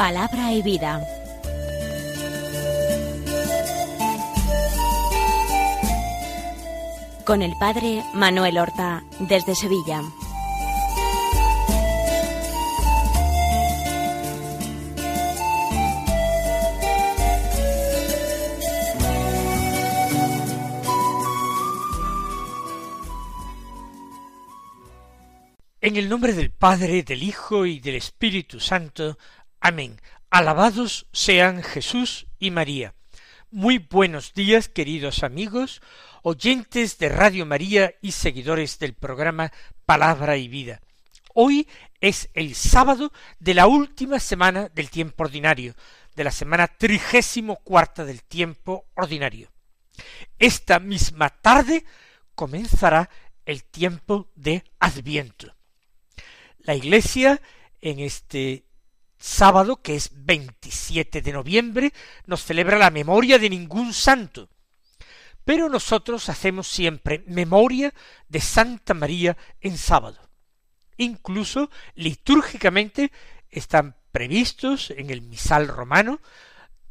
Palabra y vida. Con el padre Manuel Horta desde Sevilla. En el nombre del Padre, del Hijo y del Espíritu Santo. Amén. Alabados sean Jesús y María. Muy buenos días, queridos amigos, oyentes de Radio María y seguidores del programa Palabra y Vida. Hoy es el sábado de la última semana del tiempo ordinario, de la semana trigésimo cuarta del tiempo ordinario. Esta misma tarde comenzará el tiempo de Adviento. La Iglesia en este sábado, que es 27 de noviembre, nos celebra la memoria de ningún santo. Pero nosotros hacemos siempre memoria de Santa María en sábado. Incluso litúrgicamente están previstos en el misal romano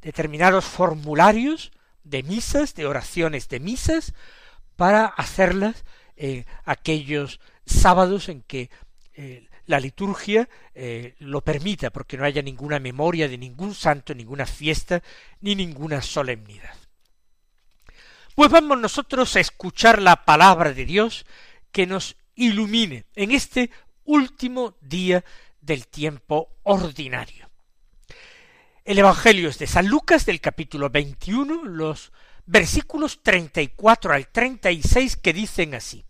determinados formularios de misas, de oraciones de misas, para hacerlas en aquellos sábados en que eh, la liturgia eh, lo permita, porque no haya ninguna memoria de ningún santo, ninguna fiesta, ni ninguna solemnidad. Pues vamos nosotros a escuchar la palabra de Dios que nos ilumine en este último día del tiempo ordinario. El Evangelio es de San Lucas del capítulo 21, los versículos 34 al 36 que dicen así.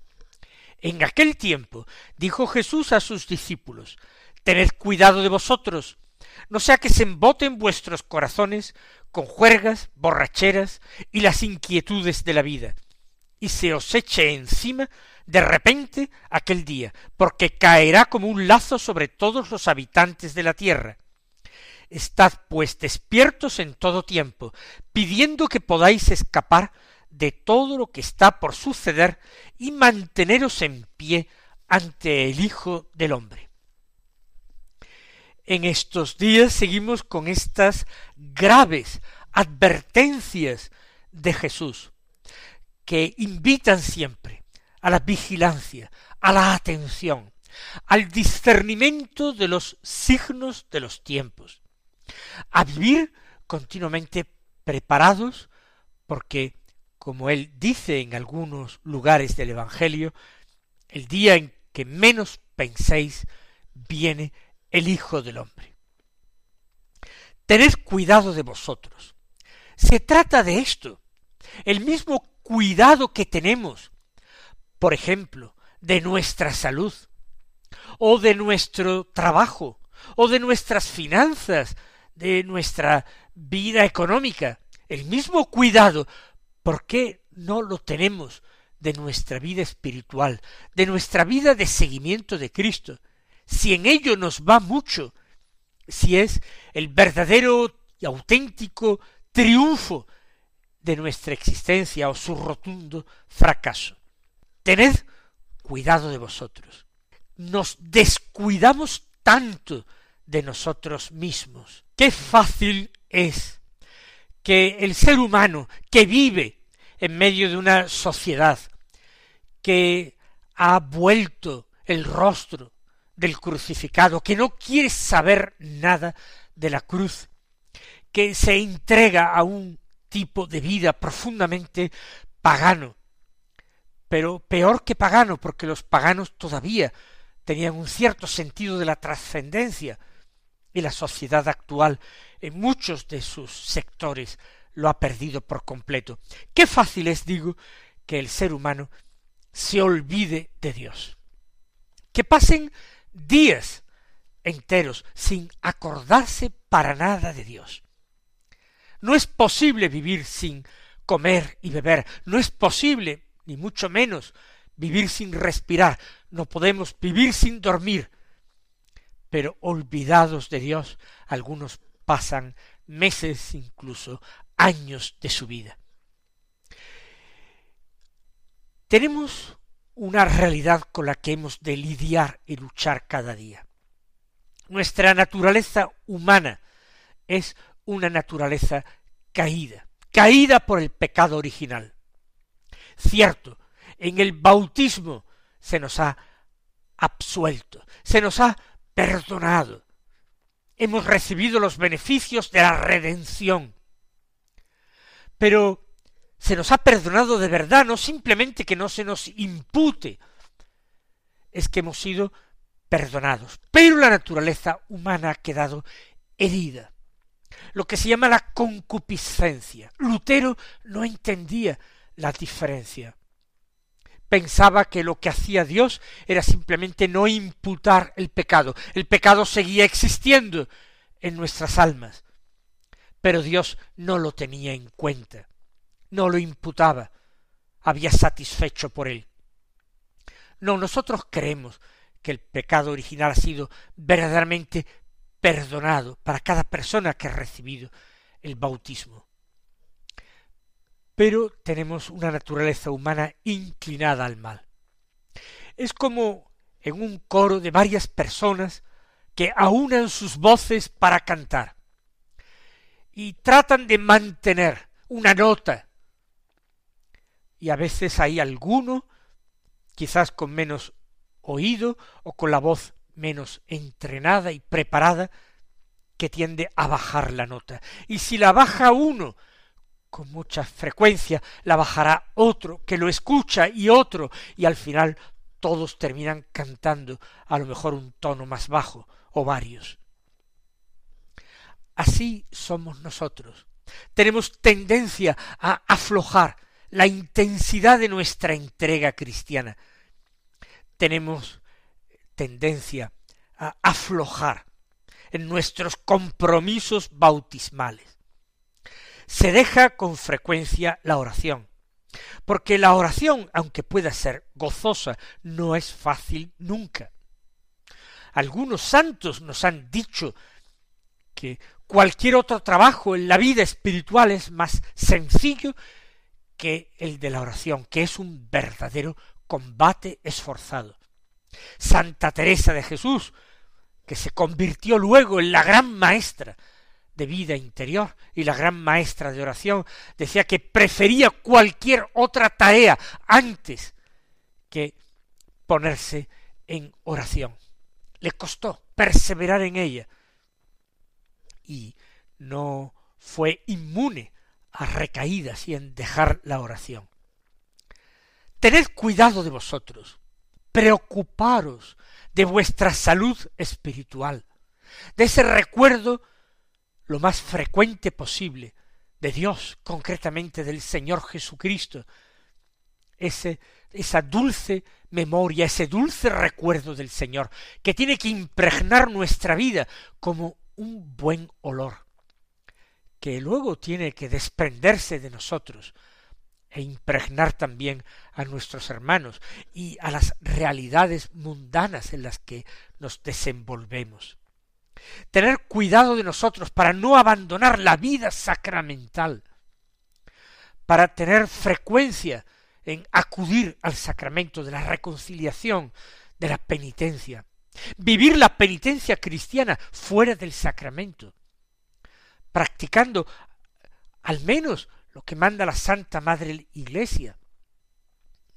En aquel tiempo dijo Jesús a sus discípulos, Tened cuidado de vosotros, no sea que se emboten vuestros corazones con juergas, borracheras y las inquietudes de la vida, y se os eche encima de repente aquel día, porque caerá como un lazo sobre todos los habitantes de la tierra. Estad pues despiertos en todo tiempo, pidiendo que podáis escapar de todo lo que está por suceder y manteneros en pie ante el Hijo del Hombre. En estos días seguimos con estas graves advertencias de Jesús, que invitan siempre a la vigilancia, a la atención, al discernimiento de los signos de los tiempos, a vivir continuamente preparados porque como él dice en algunos lugares del Evangelio, el día en que menos penséis viene el Hijo del Hombre. Tened cuidado de vosotros. Se trata de esto, el mismo cuidado que tenemos, por ejemplo, de nuestra salud, o de nuestro trabajo, o de nuestras finanzas, de nuestra vida económica, el mismo cuidado ¿Por qué no lo tenemos de nuestra vida espiritual, de nuestra vida de seguimiento de Cristo? Si en ello nos va mucho, si es el verdadero y auténtico triunfo de nuestra existencia o su rotundo fracaso. Tened cuidado de vosotros. Nos descuidamos tanto de nosotros mismos. Qué fácil es que el ser humano que vive en medio de una sociedad que ha vuelto el rostro del crucificado, que no quiere saber nada de la cruz, que se entrega a un tipo de vida profundamente pagano, pero peor que pagano, porque los paganos todavía tenían un cierto sentido de la trascendencia, y la sociedad actual en muchos de sus sectores lo ha perdido por completo. Qué fácil es, digo, que el ser humano se olvide de Dios. Que pasen días enteros sin acordarse para nada de Dios. No es posible vivir sin comer y beber, no es posible, ni mucho menos, vivir sin respirar, no podemos vivir sin dormir. Pero olvidados de Dios, algunos pasan meses, incluso años de su vida. Tenemos una realidad con la que hemos de lidiar y luchar cada día. Nuestra naturaleza humana es una naturaleza caída, caída por el pecado original. Cierto, en el bautismo se nos ha absuelto, se nos ha perdonado. Hemos recibido los beneficios de la redención. Pero se nos ha perdonado de verdad, no simplemente que no se nos impute, es que hemos sido perdonados. Pero la naturaleza humana ha quedado herida. Lo que se llama la concupiscencia. Lutero no entendía la diferencia pensaba que lo que hacía Dios era simplemente no imputar el pecado. El pecado seguía existiendo en nuestras almas, pero Dios no lo tenía en cuenta, no lo imputaba, había satisfecho por él. No, nosotros creemos que el pecado original ha sido verdaderamente perdonado para cada persona que ha recibido el bautismo pero tenemos una naturaleza humana inclinada al mal. Es como en un coro de varias personas que aunan sus voces para cantar y tratan de mantener una nota. Y a veces hay alguno, quizás con menos oído o con la voz menos entrenada y preparada, que tiende a bajar la nota. Y si la baja uno con mucha frecuencia la bajará otro que lo escucha y otro, y al final todos terminan cantando a lo mejor un tono más bajo o varios. Así somos nosotros. Tenemos tendencia a aflojar la intensidad de nuestra entrega cristiana. Tenemos tendencia a aflojar en nuestros compromisos bautismales se deja con frecuencia la oración. Porque la oración, aunque pueda ser gozosa, no es fácil nunca. Algunos santos nos han dicho que cualquier otro trabajo en la vida espiritual es más sencillo que el de la oración, que es un verdadero combate esforzado. Santa Teresa de Jesús, que se convirtió luego en la gran maestra de vida interior y la gran maestra de oración decía que prefería cualquier otra tarea antes que ponerse en oración. Le costó perseverar en ella y no fue inmune a recaídas y en dejar la oración. Tened cuidado de vosotros, preocuparos de vuestra salud espiritual, de ese recuerdo lo más frecuente posible de Dios, concretamente del Señor Jesucristo, ese, esa dulce memoria, ese dulce recuerdo del Señor, que tiene que impregnar nuestra vida como un buen olor, que luego tiene que desprenderse de nosotros e impregnar también a nuestros hermanos y a las realidades mundanas en las que nos desenvolvemos tener cuidado de nosotros para no abandonar la vida sacramental, para tener frecuencia en acudir al sacramento de la reconciliación, de la penitencia, vivir la penitencia cristiana fuera del sacramento, practicando al menos lo que manda la Santa Madre Iglesia,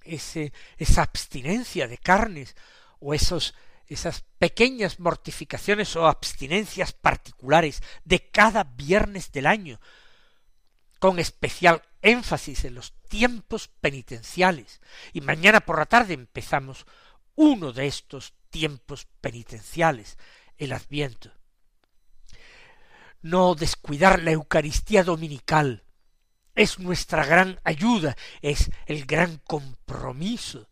ese, esa abstinencia de carnes o esos esas pequeñas mortificaciones o abstinencias particulares de cada viernes del año, con especial énfasis en los tiempos penitenciales. Y mañana por la tarde empezamos uno de estos tiempos penitenciales, el Adviento. No descuidar la Eucaristía dominical es nuestra gran ayuda, es el gran compromiso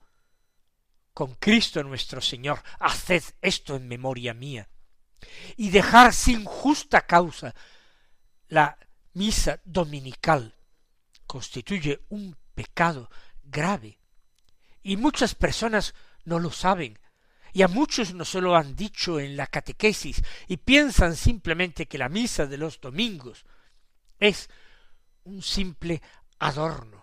con Cristo nuestro Señor, haced esto en memoria mía, y dejar sin justa causa la misa dominical constituye un pecado grave, y muchas personas no lo saben, y a muchos no se lo han dicho en la catequesis, y piensan simplemente que la misa de los domingos es un simple adorno,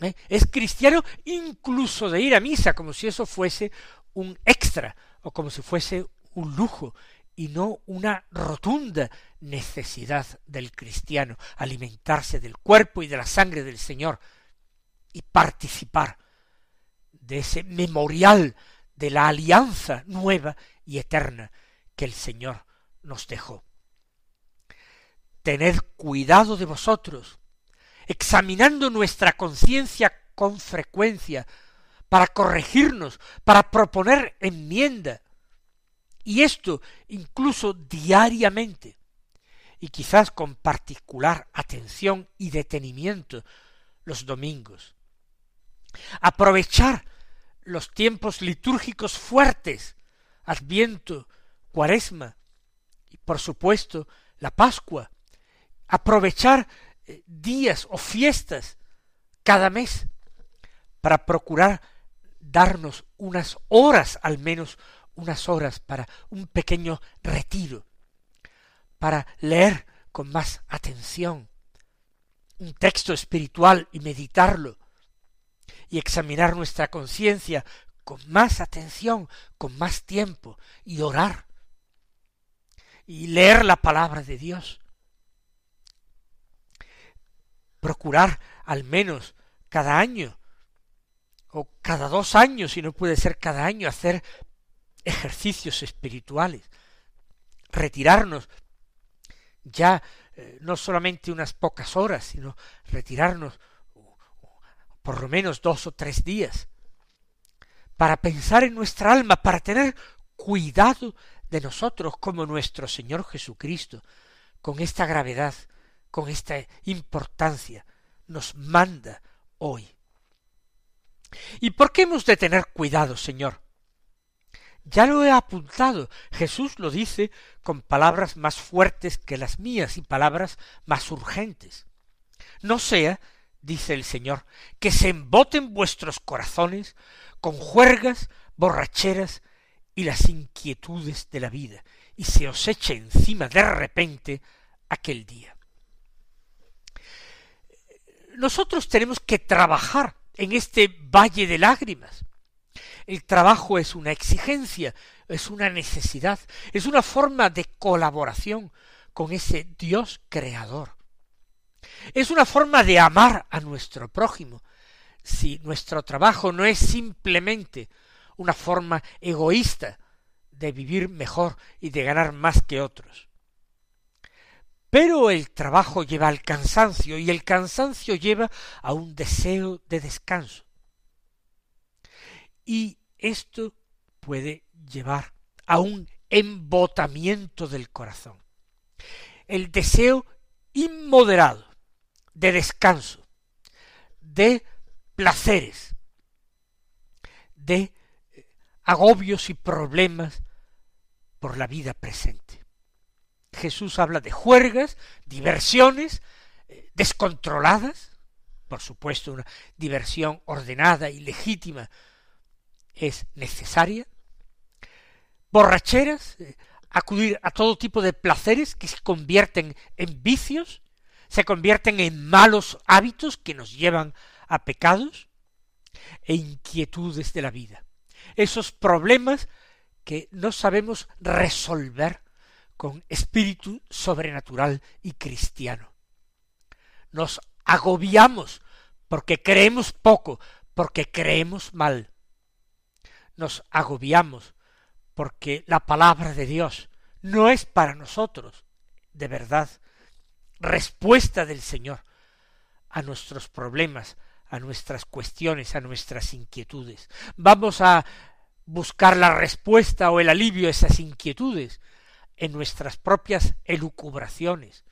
¿Eh? Es cristiano incluso de ir a misa, como si eso fuese un extra o como si fuese un lujo y no una rotunda necesidad del cristiano, alimentarse del cuerpo y de la sangre del Señor y participar de ese memorial de la alianza nueva y eterna que el Señor nos dejó. Tened cuidado de vosotros, examinando nuestra conciencia con frecuencia, para corregirnos, para proponer enmienda, y esto incluso diariamente, y quizás con particular atención y detenimiento los domingos. Aprovechar los tiempos litúrgicos fuertes, Adviento, Cuaresma y por supuesto la Pascua. Aprovechar días o fiestas cada mes para procurar darnos unas horas al menos unas horas para un pequeño retiro, para leer con más atención un texto espiritual y meditarlo, y examinar nuestra conciencia con más atención, con más tiempo, y orar, y leer la palabra de Dios. Procurar al menos cada año, o cada dos años, si no puede ser cada año, hacer ejercicios espirituales, retirarnos ya eh, no solamente unas pocas horas, sino retirarnos por lo menos dos o tres días, para pensar en nuestra alma, para tener cuidado de nosotros como nuestro Señor Jesucristo, con esta gravedad, con esta importancia, nos manda hoy. ¿Y por qué hemos de tener cuidado, Señor? Ya lo he apuntado. Jesús lo dice con palabras más fuertes que las mías y palabras más urgentes. No sea, dice el Señor, que se emboten vuestros corazones con juergas, borracheras y las inquietudes de la vida, y se os eche encima de repente aquel día. Nosotros tenemos que trabajar en este valle de lágrimas, el trabajo es una exigencia, es una necesidad, es una forma de colaboración con ese Dios creador. Es una forma de amar a nuestro prójimo. Si nuestro trabajo no es simplemente una forma egoísta de vivir mejor y de ganar más que otros. Pero el trabajo lleva al cansancio y el cansancio lleva a un deseo de descanso. Y esto puede llevar a un embotamiento del corazón. El deseo inmoderado de descanso, de placeres, de eh, agobios y problemas por la vida presente. Jesús habla de juergas, diversiones eh, descontroladas, por supuesto una diversión ordenada y legítima es necesaria, borracheras, eh, acudir a todo tipo de placeres que se convierten en vicios, se convierten en malos hábitos que nos llevan a pecados e inquietudes de la vida. Esos problemas que no sabemos resolver con espíritu sobrenatural y cristiano. Nos agobiamos porque creemos poco, porque creemos mal, nos agobiamos porque la palabra de Dios no es para nosotros, de verdad, respuesta del Señor a nuestros problemas, a nuestras cuestiones, a nuestras inquietudes. Vamos a buscar la respuesta o el alivio a esas inquietudes en nuestras propias elucubraciones,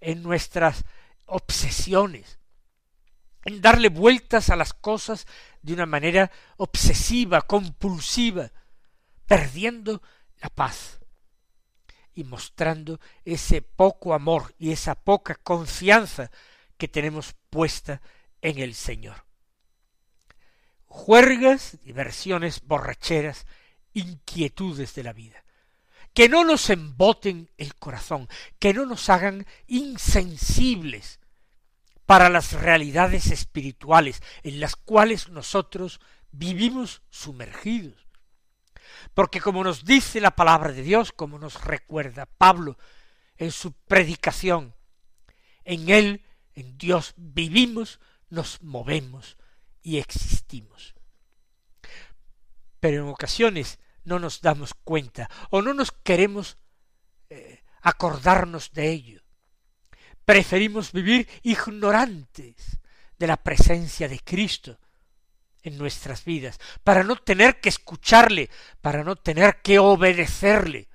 en nuestras obsesiones, en darle vueltas a las cosas de una manera obsesiva, compulsiva, perdiendo la paz y mostrando ese poco amor y esa poca confianza que tenemos puesta en el Señor. Juergas, diversiones, borracheras, inquietudes de la vida. Que no nos emboten el corazón, que no nos hagan insensibles para las realidades espirituales en las cuales nosotros vivimos sumergidos. Porque como nos dice la palabra de Dios, como nos recuerda Pablo en su predicación, en Él, en Dios, vivimos, nos movemos y existimos. Pero en ocasiones no nos damos cuenta o no nos queremos eh, acordarnos de ello. Preferimos vivir ignorantes de la presencia de Cristo en nuestras vidas, para no tener que escucharle, para no tener que obedecerle.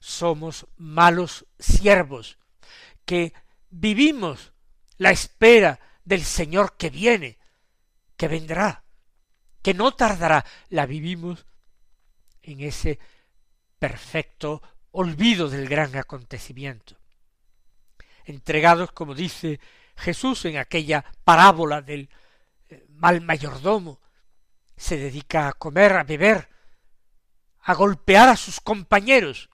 Somos malos siervos que vivimos la espera del Señor que viene, que vendrá, que no tardará, la vivimos en ese perfecto olvido del gran acontecimiento. Entregados, como dice Jesús en aquella parábola del eh, mal mayordomo, se dedica a comer, a beber, a golpear a sus compañeros,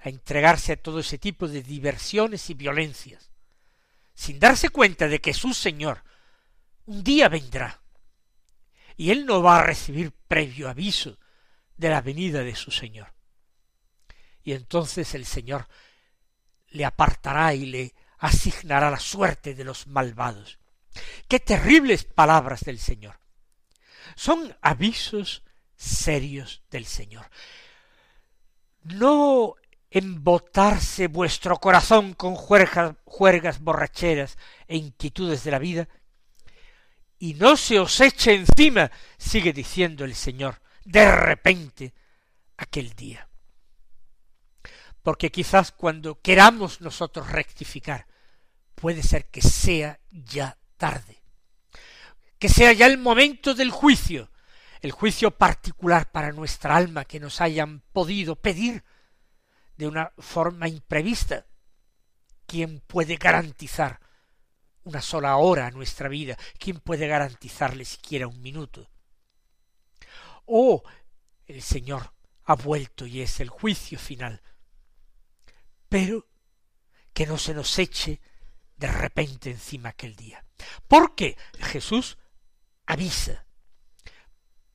a entregarse a todo ese tipo de diversiones y violencias, sin darse cuenta de que su Señor un día vendrá, y él no va a recibir previo aviso de la venida de su Señor. Y entonces el Señor le apartará y le asignará la suerte de los malvados. Qué terribles palabras del Señor. Son avisos serios del Señor. No embotarse vuestro corazón con juergas, juergas borracheras e inquietudes de la vida, y no se os eche encima, sigue diciendo el Señor, de repente aquel día. Porque quizás cuando queramos nosotros rectificar, puede ser que sea ya tarde, que sea ya el momento del juicio, el juicio particular para nuestra alma que nos hayan podido pedir de una forma imprevista. ¿Quién puede garantizar una sola hora a nuestra vida? ¿Quién puede garantizarle siquiera un minuto? Oh, el Señor ha vuelto y es el juicio final. Pero que no se nos eche de repente encima aquel día. Porque Jesús avisa,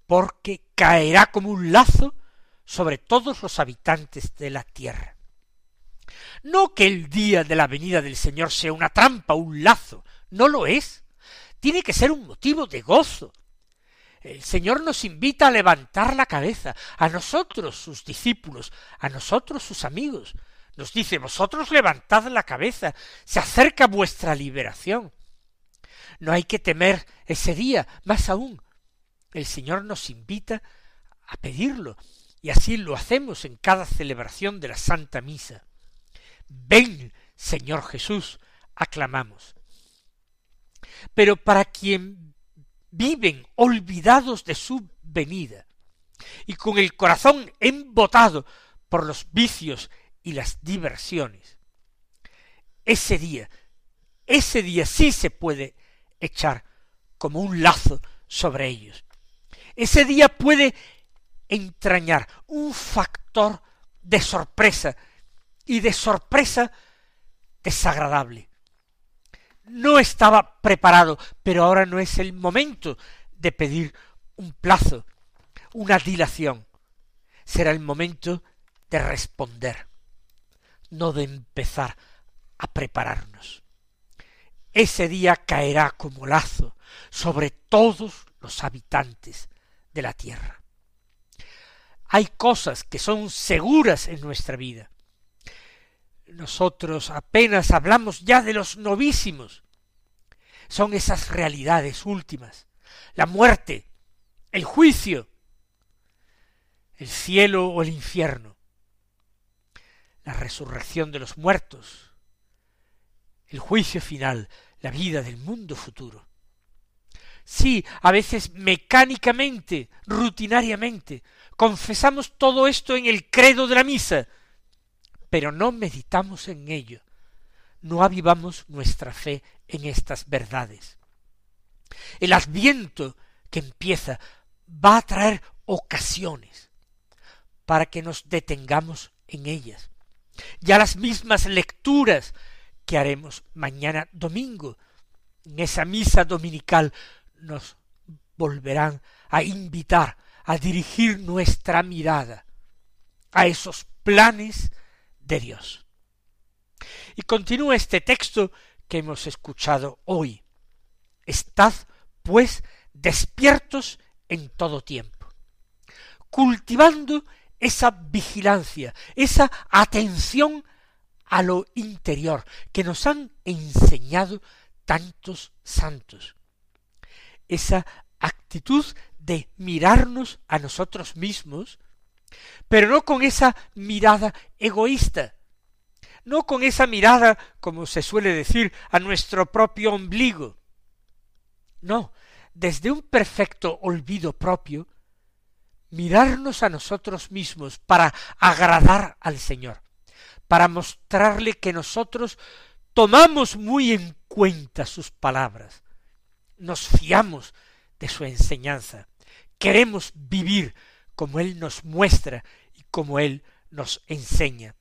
porque caerá como un lazo sobre todos los habitantes de la tierra. No que el día de la venida del Señor sea una trampa, un lazo, no lo es. Tiene que ser un motivo de gozo. El Señor nos invita a levantar la cabeza, a nosotros sus discípulos, a nosotros sus amigos, nos dice, vosotros levantad la cabeza, se acerca vuestra liberación. No hay que temer ese día, más aún. El Señor nos invita a pedirlo, y así lo hacemos en cada celebración de la Santa Misa. Ven, Señor Jesús, aclamamos. Pero para quien viven olvidados de su venida, y con el corazón embotado por los vicios y las diversiones. Ese día, ese día sí se puede echar como un lazo sobre ellos. Ese día puede entrañar un factor de sorpresa y de sorpresa desagradable. No estaba preparado, pero ahora no es el momento de pedir un plazo, una dilación. Será el momento de responder no de empezar a prepararnos. Ese día caerá como lazo sobre todos los habitantes de la tierra. Hay cosas que son seguras en nuestra vida. Nosotros apenas hablamos ya de los novísimos. Son esas realidades últimas. La muerte, el juicio, el cielo o el infierno la resurrección de los muertos, el juicio final, la vida del mundo futuro. Sí, a veces mecánicamente, rutinariamente, confesamos todo esto en el credo de la misa, pero no meditamos en ello, no avivamos nuestra fe en estas verdades. El adviento que empieza va a traer ocasiones para que nos detengamos en ellas, ya las mismas lecturas que haremos mañana domingo en esa misa dominical nos volverán a invitar a dirigir nuestra mirada a esos planes de Dios. Y continúa este texto que hemos escuchado hoy. Estad, pues, despiertos en todo tiempo, cultivando esa vigilancia, esa atención a lo interior que nos han enseñado tantos santos. Esa actitud de mirarnos a nosotros mismos, pero no con esa mirada egoísta, no con esa mirada, como se suele decir, a nuestro propio ombligo. No, desde un perfecto olvido propio, mirarnos a nosotros mismos para agradar al Señor, para mostrarle que nosotros tomamos muy en cuenta sus palabras, nos fiamos de su enseñanza, queremos vivir como Él nos muestra y como Él nos enseña.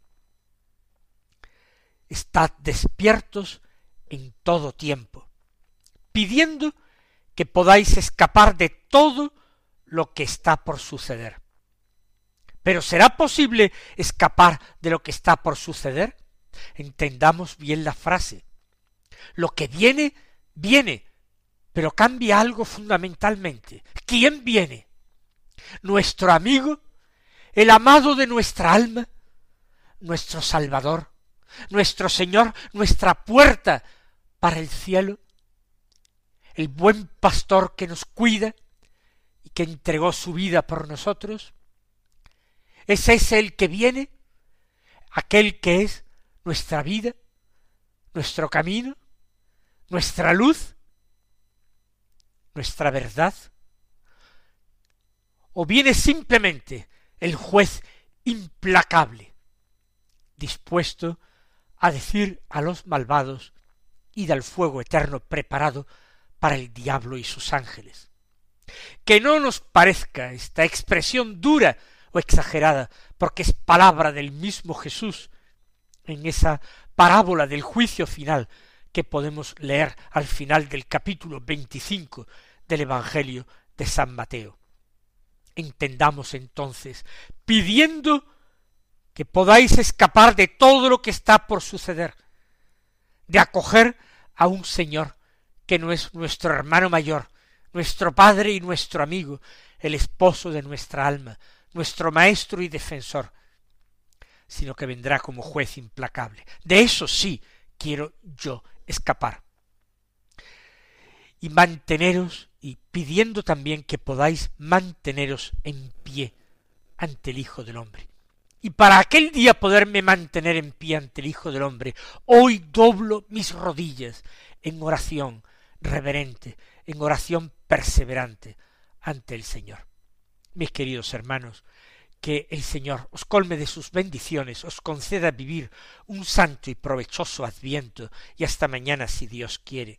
Estad despiertos en todo tiempo, pidiendo que podáis escapar de todo lo que está por suceder. Pero ¿será posible escapar de lo que está por suceder? Entendamos bien la frase. Lo que viene, viene, pero cambia algo fundamentalmente. ¿Quién viene? Nuestro amigo, el amado de nuestra alma, nuestro Salvador, nuestro Señor, nuestra puerta para el cielo, el buen pastor que nos cuida, que entregó su vida por nosotros? ¿Es ese el que viene? ¿Aquel que es nuestra vida, nuestro camino, nuestra luz, nuestra verdad? ¿O viene simplemente el juez implacable, dispuesto a decir a los malvados, id al fuego eterno preparado para el diablo y sus ángeles? Que no nos parezca esta expresión dura o exagerada, porque es palabra del mismo Jesús en esa parábola del juicio final que podemos leer al final del capítulo veinticinco del Evangelio de San Mateo. Entendamos entonces, pidiendo que podáis escapar de todo lo que está por suceder, de acoger a un Señor que no es nuestro hermano mayor, nuestro Padre y nuestro amigo, el esposo de nuestra alma, nuestro Maestro y defensor, sino que vendrá como juez implacable. De eso sí quiero yo escapar. Y manteneros, y pidiendo también que podáis manteneros en pie ante el Hijo del Hombre. Y para aquel día poderme mantener en pie ante el Hijo del Hombre, hoy doblo mis rodillas en oración reverente, en oración perseverante ante el Señor. Mis queridos hermanos, que el Señor os colme de sus bendiciones, os conceda vivir un santo y provechoso adviento, y hasta mañana si Dios quiere.